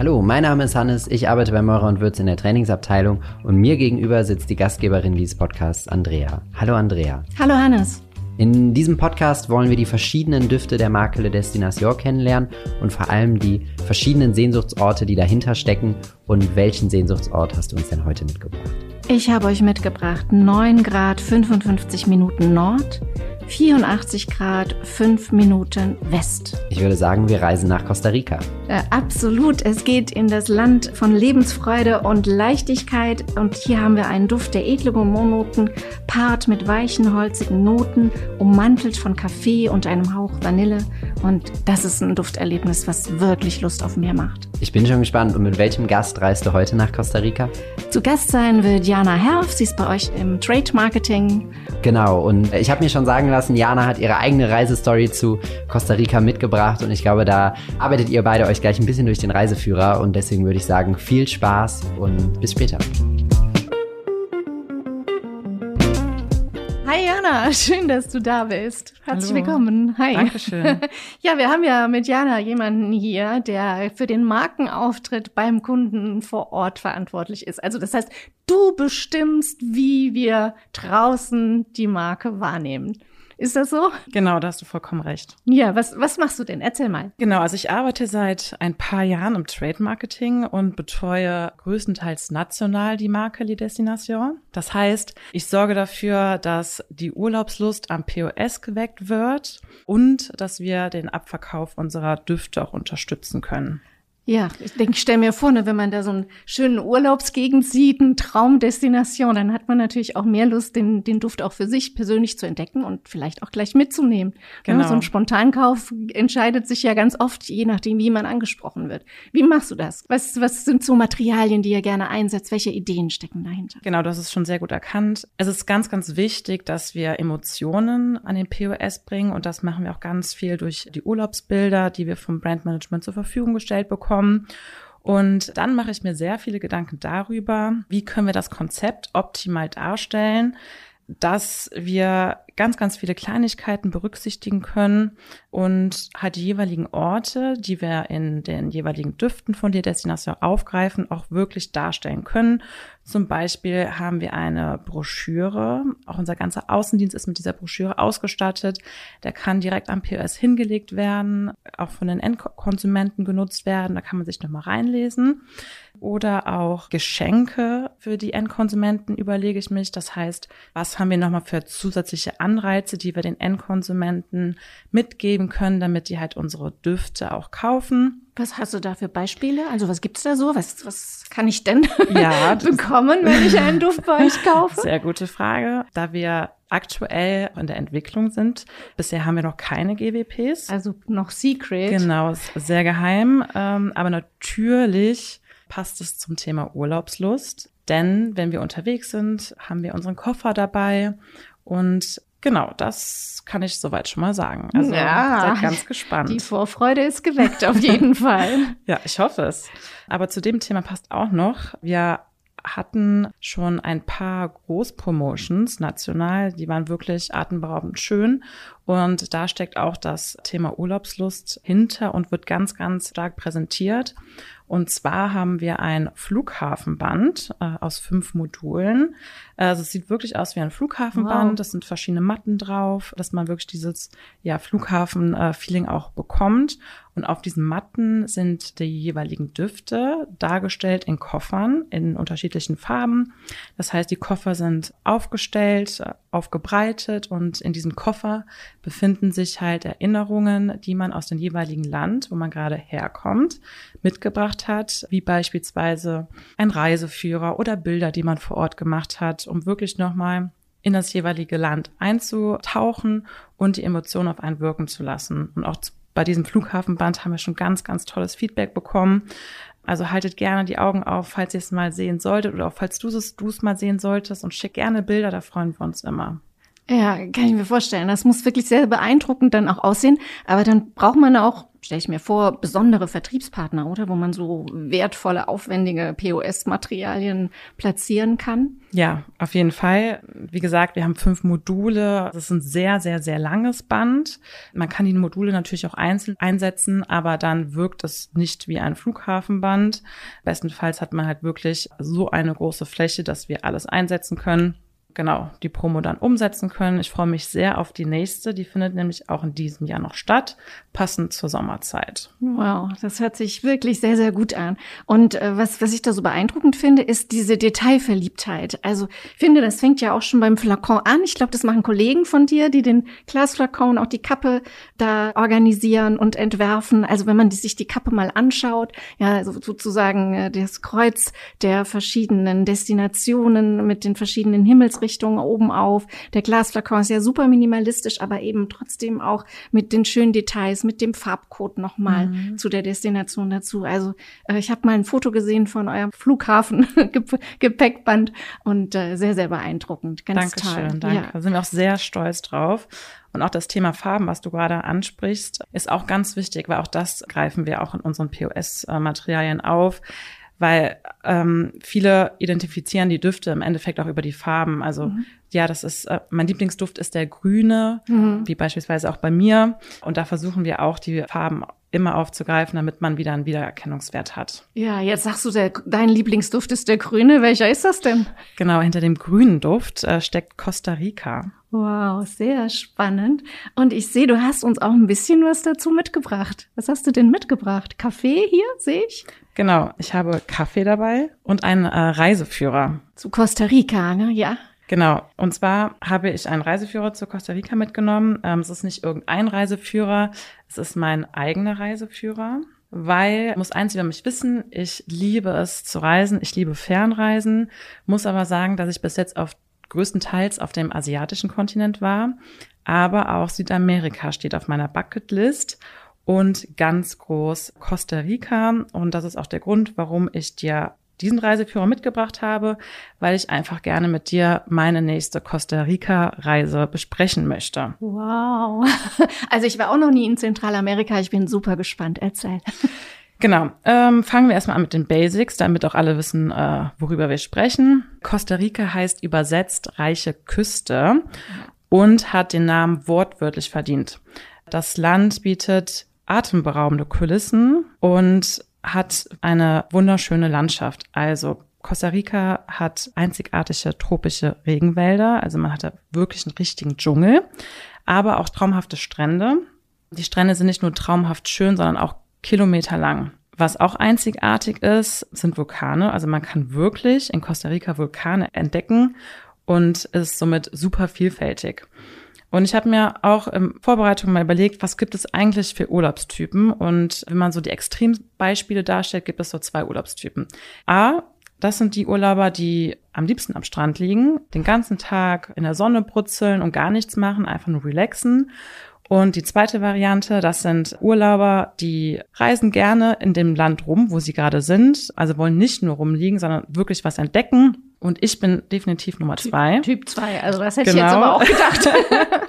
Hallo, mein Name ist Hannes, ich arbeite bei Meurer und Würz in der Trainingsabteilung und mir gegenüber sitzt die Gastgeberin dieses Podcasts, Andrea. Hallo Andrea. Hallo Hannes. In diesem Podcast wollen wir die verschiedenen Düfte der Marke Le Destination kennenlernen und vor allem die verschiedenen Sehnsuchtsorte, die dahinter stecken. Und welchen Sehnsuchtsort hast du uns denn heute mitgebracht? Ich habe euch mitgebracht 9 Grad 55 Minuten Nord, 84 Grad 5 Minuten West. Ich würde sagen, wir reisen nach Costa Rica. Äh, absolut, es geht in das Land von Lebensfreude und Leichtigkeit und hier haben wir einen Duft der edle Gourmandnoten, paart mit weichen, holzigen Noten, ummantelt von Kaffee und einem Hauch Vanille und das ist ein Dufterlebnis, was wirklich Lust auf mehr macht. Ich bin schon gespannt. Und mit welchem Gast reist du heute nach Costa Rica? Zu Gast sein wird Jana Herf. Sie ist bei euch im Trade Marketing. Genau. Und ich habe mir schon sagen lassen, Jana hat ihre eigene Reisestory zu Costa Rica mitgebracht. Und ich glaube, da arbeitet ihr beide euch gleich ein bisschen durch den Reiseführer. Und deswegen würde ich sagen, viel Spaß und bis später. Jana, schön, dass du da bist. Herzlich Hallo. willkommen. Hi. Dankeschön. Ja, wir haben ja mit Jana jemanden hier, der für den Markenauftritt beim Kunden vor Ort verantwortlich ist. Also das heißt, du bestimmst, wie wir draußen die Marke wahrnehmen. Ist das so? Genau, da hast du vollkommen recht. Ja, was, was machst du denn? Erzähl mal. Genau, also ich arbeite seit ein paar Jahren im Trade Marketing und betreue größtenteils national die Marke Les Destinations. Das heißt, ich sorge dafür, dass die Urlaubslust am POS geweckt wird und dass wir den Abverkauf unserer Düfte auch unterstützen können. Ja, ich denke, ich stelle mir vor, ne, wenn man da so einen schönen Urlaubsgegend sieht, eine Traumdestination, dann hat man natürlich auch mehr Lust, den, den Duft auch für sich persönlich zu entdecken und vielleicht auch gleich mitzunehmen. Genau. Ja, so ein Spontankauf entscheidet sich ja ganz oft, je nachdem, wie man angesprochen wird. Wie machst du das? Was, was sind so Materialien, die ihr gerne einsetzt? Welche Ideen stecken dahinter? Genau, das ist schon sehr gut erkannt. Es ist ganz, ganz wichtig, dass wir Emotionen an den POS bringen und das machen wir auch ganz viel durch die Urlaubsbilder, die wir vom Brandmanagement zur Verfügung gestellt bekommen. Und dann mache ich mir sehr viele Gedanken darüber, wie können wir das Konzept optimal darstellen, dass wir ganz, ganz viele Kleinigkeiten berücksichtigen können und halt die jeweiligen Orte, die wir in den jeweiligen Düften von der Destination aufgreifen, auch wirklich darstellen können. Zum Beispiel haben wir eine Broschüre, auch unser ganzer Außendienst ist mit dieser Broschüre ausgestattet. Der kann direkt am POS hingelegt werden, auch von den Endkonsumenten genutzt werden. Da kann man sich nochmal reinlesen. Oder auch Geschenke für die Endkonsumenten überlege ich mich. Das heißt, was haben wir nochmal für zusätzliche Anreize, die wir den Endkonsumenten mitgeben können, damit die halt unsere Düfte auch kaufen. Was hast du da für Beispiele? Also was gibt's da so? Was, was kann ich denn Ja, bekommen, wenn ich einen Duft bei euch kaufe? Sehr gute Frage. Da wir aktuell in der Entwicklung sind, bisher haben wir noch keine GWPs. Also noch Secret. Genau, ist sehr geheim. Ähm, aber natürlich passt es zum Thema Urlaubslust. Denn wenn wir unterwegs sind, haben wir unseren Koffer dabei. Und genau, das kann ich soweit schon mal sagen. Also Ja. seid ganz gespannt. Die Vorfreude ist geweckt, auf jeden Fall. Ja, ich hoffe es. Aber zu dem Thema passt auch noch, wir hatten schon ein paar Großpromotions national, die waren wirklich atemberaubend schön. Und da steckt auch das Thema Urlaubslust hinter und wird ganz, ganz stark präsentiert. Und zwar haben wir ein Flughafenband äh, aus fünf Modulen. Also es sieht wirklich aus wie ein Flughafenband. Wow. Das sind verschiedene Matten drauf, dass man wirklich dieses ja, Flughafen-Feeling auch bekommt. Und auf diesen Matten sind die jeweiligen Düfte dargestellt in Koffern in unterschiedlichen Farben. Das heißt, die Koffer sind aufgestellt, aufgebreitet und in diesem Koffer befinden sich halt Erinnerungen, die man aus dem jeweiligen Land, wo man gerade herkommt, mitgebracht hat, wie beispielsweise ein Reiseführer oder Bilder, die man vor Ort gemacht hat, um wirklich nochmal in das jeweilige Land einzutauchen und die Emotionen auf einen wirken zu lassen. Und auch bei diesem Flughafenband haben wir schon ganz, ganz tolles Feedback bekommen. Also haltet gerne die Augen auf, falls ihr es mal sehen solltet oder auch falls du es, du es mal sehen solltest und schick gerne Bilder, da freuen wir uns immer. Ja, kann ich mir vorstellen. Das muss wirklich sehr beeindruckend dann auch aussehen. Aber dann braucht man auch stelle ich mir vor, besondere Vertriebspartner, oder? Wo man so wertvolle, aufwendige POS-Materialien platzieren kann. Ja, auf jeden Fall. Wie gesagt, wir haben fünf Module. Das ist ein sehr, sehr, sehr langes Band. Man kann die Module natürlich auch einzeln einsetzen, aber dann wirkt es nicht wie ein Flughafenband. Bestenfalls hat man halt wirklich so eine große Fläche, dass wir alles einsetzen können genau die Promo dann umsetzen können. Ich freue mich sehr auf die nächste. Die findet nämlich auch in diesem Jahr noch statt, passend zur Sommerzeit. Wow, das hört sich wirklich sehr, sehr gut an. Und äh, was, was ich da so beeindruckend finde, ist diese Detailverliebtheit. Also ich finde, das fängt ja auch schon beim Flakon an. Ich glaube, das machen Kollegen von dir, die den Glasflakon, auch die Kappe da organisieren und entwerfen. Also wenn man die, sich die Kappe mal anschaut, ja, also sozusagen äh, das Kreuz der verschiedenen Destinationen mit den verschiedenen Himmels Himmelsrichtung oben auf. Der Glasflakon ist ja super minimalistisch, aber eben trotzdem auch mit den schönen Details, mit dem Farbcode nochmal mhm. zu der Destination dazu. Also äh, ich habe mal ein Foto gesehen von eurem Flughafen Gepäckband und äh, sehr, sehr beeindruckend. Ganz Dankeschön, toll. danke. Ja. Da sind wir auch sehr stolz drauf. Und auch das Thema Farben, was du gerade ansprichst, ist auch ganz wichtig, weil auch das greifen wir auch in unseren POS-Materialien auf weil ähm, viele identifizieren die Düfte im Endeffekt auch über die Farben. Also mhm. ja, das ist äh, mein Lieblingsduft ist der grüne, mhm. wie beispielsweise auch bei mir. Und da versuchen wir auch die Farben immer aufzugreifen, damit man wieder einen Wiedererkennungswert hat. Ja, jetzt sagst du, der, dein Lieblingsduft ist der grüne. Welcher ist das denn? Genau, hinter dem grünen Duft äh, steckt Costa Rica. Wow, sehr spannend. Und ich sehe, du hast uns auch ein bisschen was dazu mitgebracht. Was hast du denn mitgebracht? Kaffee hier, sehe ich? Genau, ich habe Kaffee dabei und einen äh, Reiseführer. Zu Costa Rica, ne? Ja. Genau. Und zwar habe ich einen Reiseführer zu Costa Rica mitgenommen. Ähm, es ist nicht irgendein Reiseführer, es ist mein eigener Reiseführer. Weil, muss eins über mich wissen, ich liebe es zu reisen, ich liebe Fernreisen, muss aber sagen, dass ich bis jetzt auf größtenteils auf dem asiatischen Kontinent war, aber auch Südamerika steht auf meiner Bucketlist und ganz groß Costa Rica. Und das ist auch der Grund, warum ich dir diesen Reiseführer mitgebracht habe, weil ich einfach gerne mit dir meine nächste Costa Rica-Reise besprechen möchte. Wow. Also ich war auch noch nie in Zentralamerika. Ich bin super gespannt. Erzähl. Genau. Ähm, fangen wir erstmal an mit den Basics, damit auch alle wissen, äh, worüber wir sprechen. Costa Rica heißt übersetzt reiche Küste und hat den Namen wortwörtlich verdient. Das Land bietet atemberaubende Kulissen und hat eine wunderschöne Landschaft. Also Costa Rica hat einzigartige tropische Regenwälder, also man hat da wirklich einen richtigen Dschungel, aber auch traumhafte Strände. Die Strände sind nicht nur traumhaft schön, sondern auch kilometerlang. Was auch einzigartig ist, sind Vulkane. Also man kann wirklich in Costa Rica Vulkane entdecken und ist somit super vielfältig. Und ich habe mir auch in Vorbereitung mal überlegt, was gibt es eigentlich für Urlaubstypen? Und wenn man so die Extrembeispiele darstellt, gibt es so zwei Urlaubstypen. A, das sind die Urlauber, die am liebsten am Strand liegen, den ganzen Tag in der Sonne brutzeln und gar nichts machen, einfach nur relaxen. Und die zweite Variante, das sind Urlauber, die reisen gerne in dem Land rum, wo sie gerade sind, also wollen nicht nur rumliegen, sondern wirklich was entdecken und ich bin definitiv Nummer zwei. Typ zwei, also das hätte genau. ich jetzt aber auch gedacht.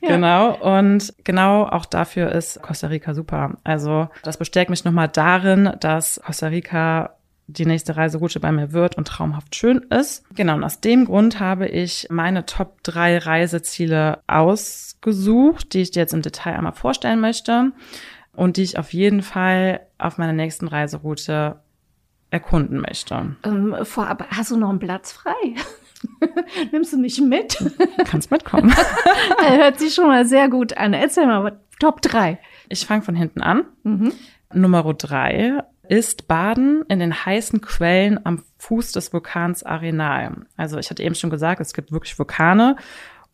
ja. Genau, und genau auch dafür ist Costa Rica super. Also das bestärkt mich nochmal darin, dass Costa Rica die nächste Reiseroute bei mir wird und traumhaft schön ist. Genau, und aus dem Grund habe ich meine Top drei Reiseziele ausgesucht, die ich dir jetzt im Detail einmal vorstellen möchte und die ich auf jeden Fall auf meiner nächsten Reiseroute erkunden möchte. Ähm, vorab, hast du noch einen Platz frei? Nimmst du mich mit? Kannst mitkommen. Hört sich schon mal sehr gut an. Erzähl mal, Top 3. Ich fange von hinten an. Mhm. Nummer 3 ist Baden in den heißen Quellen am Fuß des Vulkans Arenal. Also ich hatte eben schon gesagt, es gibt wirklich Vulkane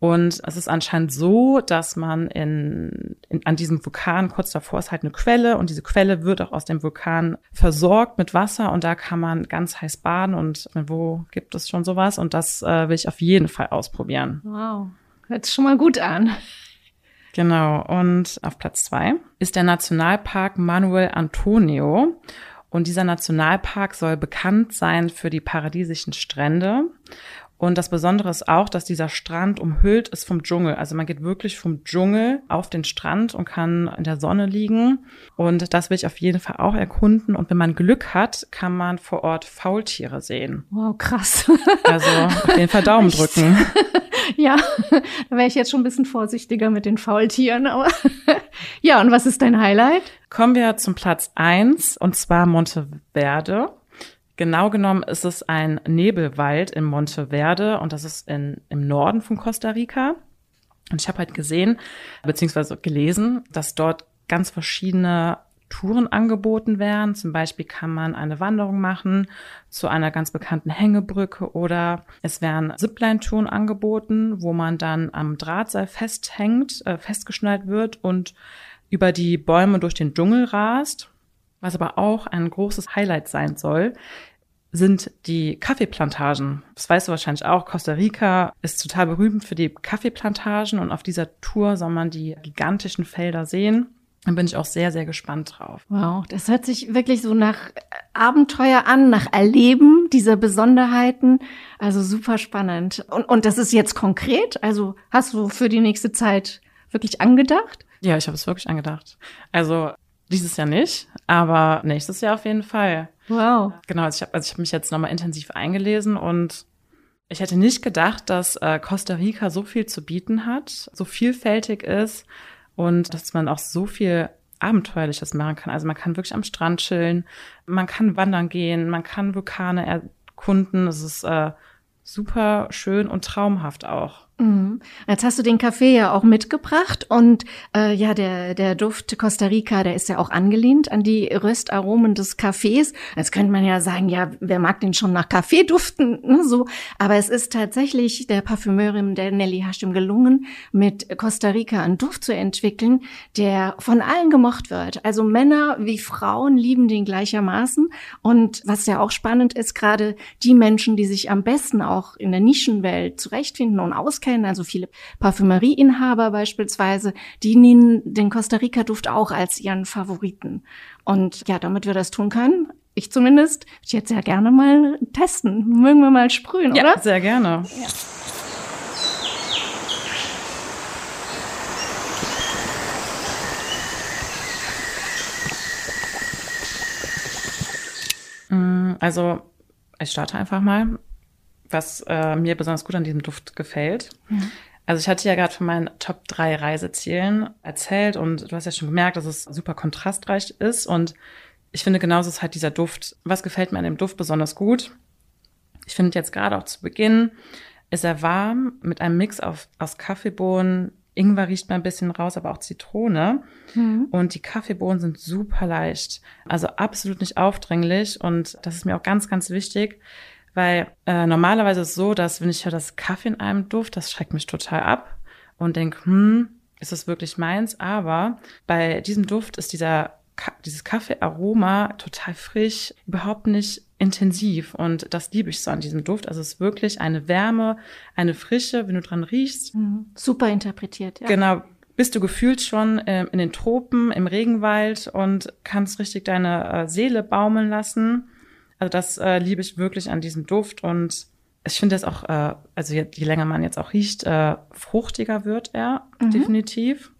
und es ist anscheinend so, dass man in, in, an diesem Vulkan, kurz davor ist halt eine Quelle und diese Quelle wird auch aus dem Vulkan versorgt mit Wasser und da kann man ganz heiß baden und wo gibt es schon sowas und das äh, will ich auf jeden Fall ausprobieren. Wow, hört sich schon mal gut an. Genau, und auf Platz zwei ist der Nationalpark Manuel Antonio. Und dieser Nationalpark soll bekannt sein für die paradiesischen Strände Und das Besondere ist auch, dass dieser Strand umhüllt ist vom Dschungel. Also man geht wirklich vom Dschungel auf den Strand und kann in der Sonne liegen. Und das will ich auf jeden Fall auch erkunden. Und wenn man Glück hat, kann man vor Ort Faultiere sehen. Wow, krass. Also auf jeden Fall Daumen drücken. ja, da wäre ich jetzt schon ein bisschen vorsichtiger mit den Faultieren. Aber ja, und was ist dein Highlight? Kommen wir zum Platz eins und zwar Monteverde. Genau genommen ist es ein Nebelwald in Monteverde und das ist in, im Norden von Costa Rica. Und ich habe halt gesehen, beziehungsweise gelesen, dass dort ganz verschiedene Touren angeboten werden. Zum Beispiel kann man eine Wanderung machen zu einer ganz bekannten Hängebrücke oder es werden Zipline-Touren angeboten, wo man dann am Drahtseil festhängt, äh, festgeschnallt wird und über die Bäume durch den Dschungel rast. Was aber auch ein großes Highlight sein soll, sind die Kaffeeplantagen. Das weißt du wahrscheinlich auch. Costa Rica ist total berühmt für die Kaffeeplantagen und auf dieser Tour soll man die gigantischen Felder sehen. Da bin ich auch sehr, sehr gespannt drauf. Wow, das hört sich wirklich so nach Abenteuer an, nach Erleben dieser Besonderheiten. Also super spannend. Und, und das ist jetzt konkret? Also hast du für die nächste Zeit wirklich angedacht? Ja, ich habe es wirklich angedacht. Also dieses Jahr nicht, aber nächstes Jahr auf jeden Fall. Wow. Genau, also ich habe also ich hab mich jetzt nochmal intensiv eingelesen und ich hätte nicht gedacht, dass äh, Costa Rica so viel zu bieten hat, so vielfältig ist und dass man auch so viel Abenteuerliches machen kann. Also man kann wirklich am Strand chillen, man kann wandern gehen, man kann Vulkane erkunden. Es ist äh, super schön und traumhaft auch. Mhm. Jetzt hast du den Kaffee ja auch mitgebracht und äh, ja, der, der Duft Costa Rica, der ist ja auch angelehnt an die Röstaromen des Kaffees. Jetzt könnte man ja sagen, ja, wer mag den schon nach Kaffee duften? Ne, so. Aber es ist tatsächlich der Parfümeurin der Nelly Hashim gelungen, mit Costa Rica einen Duft zu entwickeln, der von allen gemocht wird. Also Männer wie Frauen lieben den gleichermaßen. Und was ja auch spannend ist, gerade die Menschen, die sich am besten auch in der Nischenwelt zurechtfinden und auskennen, kennen, also viele Parfümerieinhaber beispielsweise, die nehmen den Costa Rica Duft auch als ihren Favoriten. Und ja, damit wir das tun können, ich zumindest, ich jetzt sehr gerne mal testen. Mögen wir mal sprühen, ja, oder? Sehr gerne. Ja. Mm, also, ich starte einfach mal was äh, mir besonders gut an diesem Duft gefällt. Mhm. Also ich hatte ja gerade von meinen Top 3 Reisezielen erzählt und du hast ja schon gemerkt, dass es super kontrastreich ist und ich finde genauso ist halt dieser Duft. Was gefällt mir an dem Duft besonders gut? Ich finde jetzt gerade auch zu Beginn ist er warm mit einem Mix auf, aus Kaffeebohnen, Ingwer riecht mal ein bisschen raus, aber auch Zitrone. Mhm. Und die Kaffeebohnen sind super leicht. Also absolut nicht aufdringlich. Und das ist mir auch ganz, ganz wichtig. Weil äh, normalerweise ist es so, dass wenn ich höre das Kaffee in einem Duft, das schreckt mich total ab und denke, hm, ist das wirklich meins? Aber bei diesem Duft ist dieser dieses Kaffeearoma total frisch, überhaupt nicht intensiv und das liebe ich so an diesem Duft. Also es ist wirklich eine Wärme, eine Frische, wenn du dran riechst. Mhm. Super interpretiert, ja. Genau, bist du gefühlt schon äh, in den Tropen, im Regenwald und kannst richtig deine äh, Seele baumeln lassen. Also das äh, liebe ich wirklich an diesem Duft und ich finde es auch, äh, also je, je, länger man jetzt auch riecht, äh, fruchtiger wird er mhm. definitiv.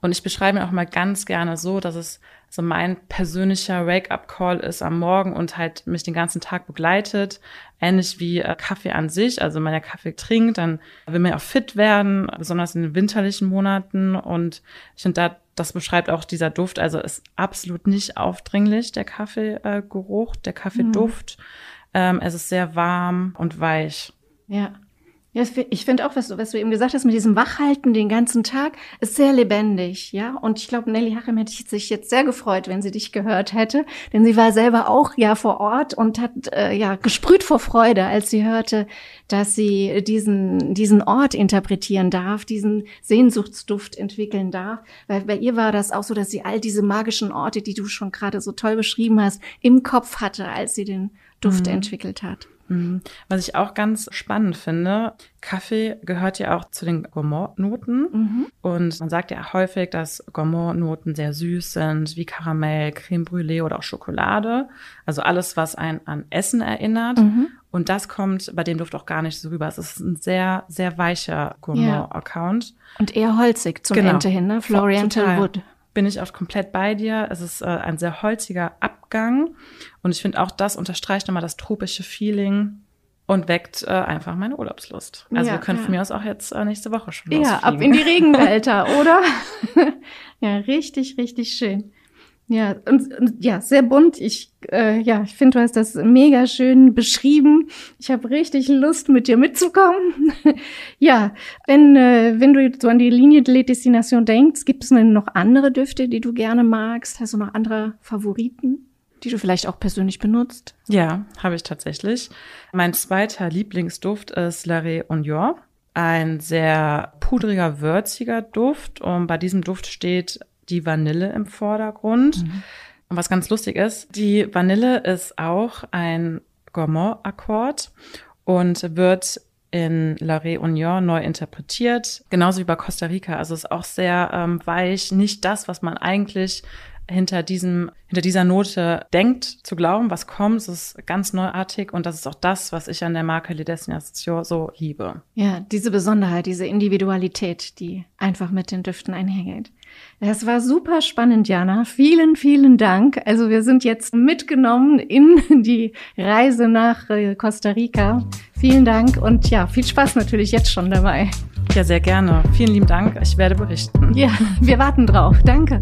Und ich beschreibe ihn auch mal ganz gerne so, dass es so mein persönlicher Wake-up-Call ist am Morgen und halt mich den ganzen Tag begleitet. Ähnlich wie äh, Kaffee an sich. Also wenn man ja Kaffee trinkt, dann will man ja auch fit werden, besonders in den winterlichen Monaten. Und ich finde, da, das beschreibt auch dieser Duft. Also ist absolut nicht aufdringlich, der Kaffeegeruch, der Kaffeeduft. Mhm. Ähm, es ist sehr warm und weich. Ja. Ja, ich finde auch, was du, was du eben gesagt hast, mit diesem Wachhalten den ganzen Tag, ist sehr lebendig, ja. Und ich glaube, Nelly Hachem hätte sich jetzt sehr gefreut, wenn sie dich gehört hätte, denn sie war selber auch ja vor Ort und hat äh, ja gesprüht vor Freude, als sie hörte, dass sie diesen diesen Ort interpretieren darf, diesen Sehnsuchtsduft entwickeln darf. Weil bei ihr war das auch so, dass sie all diese magischen Orte, die du schon gerade so toll beschrieben hast, im Kopf hatte, als sie den Duft mhm. entwickelt hat. Mhm. Was ich auch ganz spannend finde, Kaffee gehört ja auch zu den Gourmand-Noten. Mhm. Und man sagt ja häufig, dass Gourmand-Noten sehr süß sind, wie Karamell, Creme Brûlée oder auch Schokolade. Also alles, was einen an Essen erinnert. Mhm. Und das kommt bei dem Duft auch gar nicht so rüber. Es ist ein sehr, sehr weicher Gourmand-Account. Und eher holzig zum Genau. Ende hin, ne? Floriental Total. Wood. Bin ich auch komplett bei dir. Es ist äh, ein sehr holziger Abgang. Und ich finde auch, das unterstreicht nochmal das tropische Feeling und weckt äh, einfach meine Urlaubslust. Also Ja, wir können ja. von mir aus auch jetzt äh, nächste Woche schon Ja, ab in die Regenwälder, oder? ja, richtig, richtig schön. Ja, und, und ja, sehr bunt. Ich, äh, ja, ich finde, du hast das mega schön beschrieben. Ich habe richtig Lust, mit dir mitzukommen. ja, wenn, äh, wenn du so an die Linie de Destination denkst, gibt es denn noch andere Düfte, die du gerne magst? Hast du noch andere Favoriten, die du vielleicht auch persönlich benutzt? Ja, habe ich tatsächlich. Mein zweiter Lieblingsduft ist Laré Union. Ein sehr pudriger, würziger Duft. Und bei diesem Duft steht die Vanille im Vordergrund. Und was ganz lustig ist, die Vanille ist auch ein Gourmand-Akkord und wird in Laré Union neu interpretiert, genauso wie bei Costa Rica. Also ist auch sehr ähm, weich, nicht das, was man eigentlich hinter diesem, hinter dieser Note denkt, zu glauben, was kommt. Ist ganz neuartig und das ist auch das, was ich an der Marke Le Destination so liebe. Ja, diese Besonderheit, diese Individualität, die einfach mit den Düften einhergeht. Das war super spannend, Jana. Vielen, vielen Dank. Also wir sind jetzt mitgenommen in die Reise nach äh, Costa Rica. Vielen Dank und ja, viel Spaß natürlich jetzt schon dabei. Ja, sehr gerne. Vielen lieben Dank. Ich werde berichten. Ja, wir warten drauf. Danke.